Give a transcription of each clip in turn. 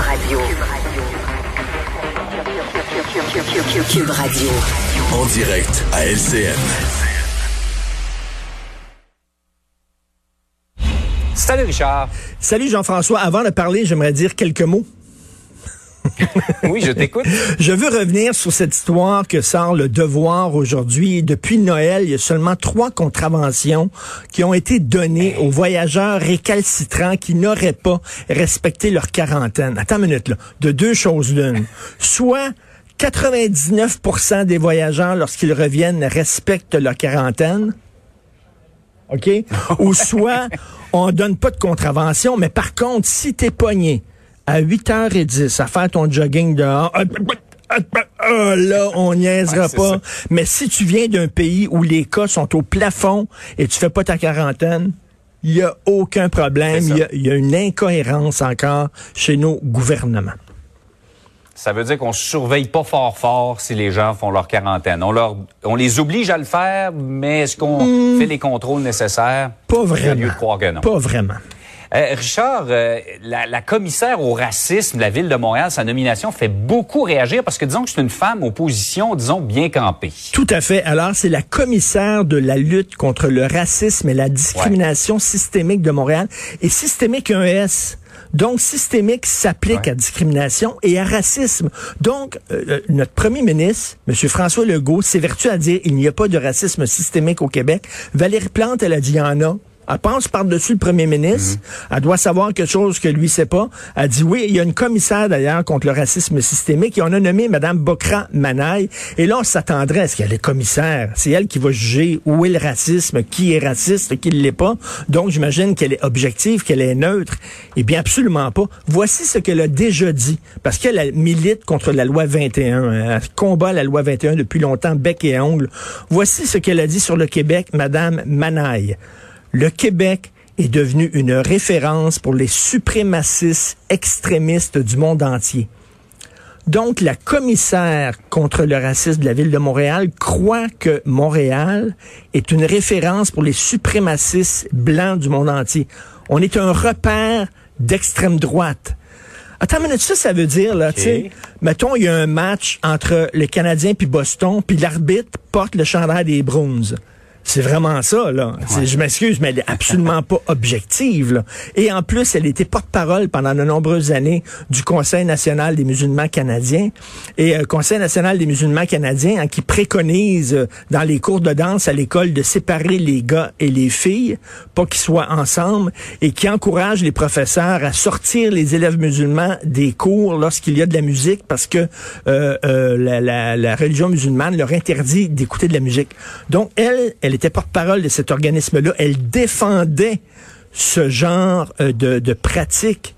Radio. Cube Radio. En direct à LCN. Salut Richard. Salut Jean-François. Avant de parler, j'aimerais dire quelques mots. Oui, je t'écoute. Je veux revenir sur cette histoire que sort le devoir aujourd'hui. Depuis Noël, il y a seulement trois contraventions qui ont été données aux voyageurs récalcitrants qui n'auraient pas respecté leur quarantaine. Attends une minute, là. De deux choses l'une. Soit 99% des voyageurs, lorsqu'ils reviennent, respectent leur quarantaine. OK? Ou soit on donne pas de contravention, mais par contre, si t'es pogné à 8h10 à faire ton jogging dehors, ah, là, on niaisera pas. Mais si tu viens d'un pays où les cas sont au plafond et tu fais pas ta quarantaine, il y a aucun problème. Il y, a une incohérence encore chez nos gouvernements. Ça veut dire qu'on surveille pas fort fort si les gens font leur quarantaine. On leur, on les oblige à le faire, mais est-ce qu'on hmm. fait les contrôles nécessaires? Pas vraiment. lieu de croire que non. Pas vraiment. Euh, Richard, euh, la, commissaire au racisme de la ville de Montréal, sa nomination fait beaucoup réagir parce que disons que c'est une femme aux positions, disons, bien campées. Tout à fait. Alors, c'est la commissaire de la lutte contre le racisme et la discrimination systémique de Montréal. Et systémique, un S. Donc, systémique s'applique à discrimination et à racisme. Donc, euh, euh, notre premier ministre, M. François Legault, s'évertue à dire il n'y a pas de racisme systémique au Québec. Valérie Plante, elle a dit il y en a. Elle pense par-dessus le premier ministre. Mhm. Elle doit savoir quelque chose que lui sait pas. Elle dit oui, il y a une commissaire d'ailleurs contre le racisme systémique et on a nommé Mme Bokra Manaï. Et là, on s'attendrait à ce qu'elle est commissaire. C'est elle qui va juger où est le racisme, qui est raciste, qui ne l'est pas. Donc, j'imagine qu'elle est objective, qu'elle est neutre. Eh bien, absolument pas. Voici ce qu'elle a déjà dit. Parce qu'elle milite contre la loi 21. Elle combat la loi 21 depuis longtemps, bec et ongle. Voici ce qu'elle a dit sur le Québec, Mme Manaï le Québec est devenu une référence pour les suprémacistes extrémistes du monde entier. Donc, la commissaire contre le racisme de la ville de Montréal croit que Montréal est une référence pour les suprémacistes blancs du monde entier. On est un repère d'extrême droite. Attends une ça, ça veut dire, là, tu sais, mettons, il y a un match entre les Canadiens puis Boston, puis l'arbitre porte le chandail des Bruins. C'est vraiment ça, là. Je m'excuse, mais elle est absolument pas objective. Là. Et en plus, elle était porte-parole pendant de nombreuses années du Conseil national des musulmans canadiens. Et euh, Conseil national des musulmans canadiens hein, qui préconise euh, dans les cours de danse à l'école de séparer les gars et les filles, pas qu'ils soient ensemble, et qui encourage les professeurs à sortir les élèves musulmans des cours lorsqu'il y a de la musique parce que euh, euh la, la, la religion musulmane leur interdit d'écouter de la musique. Donc, elle, elle était porte-parole de cet organisme-là. Elle défendait ce genre euh, de, de pratique.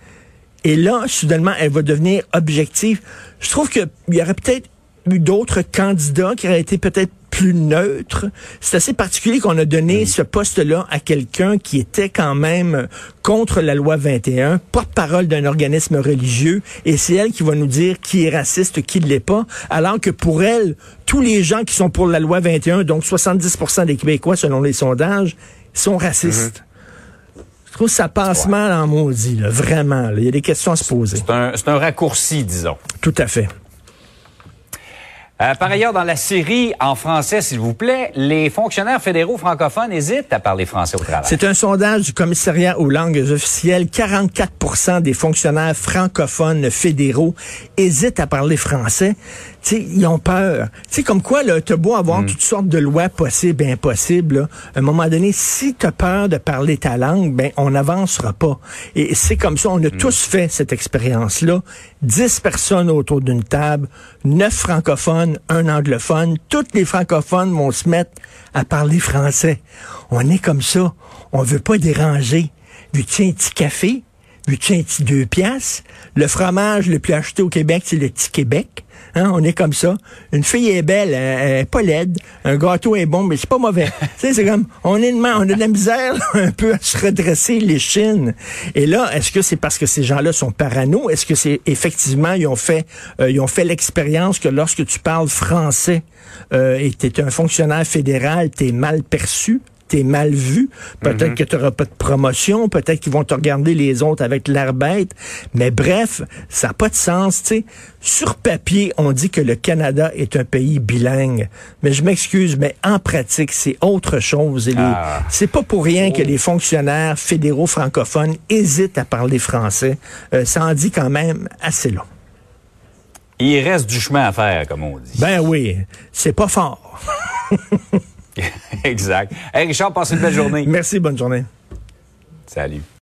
Et là, soudainement, elle va devenir objective. Je trouve qu'il y aurait peut-être eu d'autres candidats qui auraient été peut-être plus neutres. C'est assez particulier qu'on a donné ce poste-là à quelqu'un qui était quand même contre la loi 21, porte-parole d'un organisme religieux, et c'est elle qui va nous dire qui est raciste, qui ne l'est pas, alors que pour elle, tous les gens qui sont pour la loi 21, donc 70% des Québécois selon les sondages, sont racistes. Mhm. Je trouve que ça passe mal en maudit, vraiment. Il y a des questions à se poser. C'est un, un raccourci, disons. Tout à fait. Euh, par ailleurs, dans la série en français, s'il vous plaît, les fonctionnaires fédéraux francophones hésitent à parler français au travail. C'est un sondage du commissariat aux langues officielles. 44% des fonctionnaires francophones fédéraux hésitent à parler français sais, ils ont peur. C'est comme quoi, là, t'as beau avoir mm. toutes sortes de lois possibles et impossibles, à un moment donné, si t'as peur de parler ta langue, ben, on n'avancera pas. Et c'est comme ça, on a mm. tous fait cette expérience-là. Dix personnes autour d'une table, neuf francophones, un anglophone. Toutes les francophones vont se mettre à parler français. On est comme ça. On veut pas déranger. Du tiens, un petit café? Un petit deux piastres? Le fromage le plus acheté au Québec, c'est le petit Québec. Hein, on est comme ça. Une fille est belle, elle, est pas laide. Un gâteau est bon, mais c'est pas mauvais. c'est comme, on est on a de la misère un peu à se redresser les chines. Et là, est-ce que c'est parce que ces gens-là sont parano? Est-ce que c'est effectivement, ils ont fait, euh, ils ont fait l'expérience que lorsque tu parles français euh, et tu es un fonctionnaire fédéral, tu es mal perçu? T'es mal vu, peut-être que tu n'auras pas de promotion, peut-être qu'ils vont te regarder les autres avec l'air bête. Mais bref, ça n'a pas de sens. sais. Sur papier, on dit que le Canada est un pays bilingue. Mais je m'excuse, mais en pratique, c'est autre chose. Et Ah. C'est pas pour rien que les fonctionnaires fédéraux francophones hésitent à parler français. Euh, ça en dit quand même assez long. Il reste du chemin à faire, comme on dit. Ben oui, c'est pas fort. exact. Hey, Richard, passe une belle journée. Merci, bonne journée. Salut.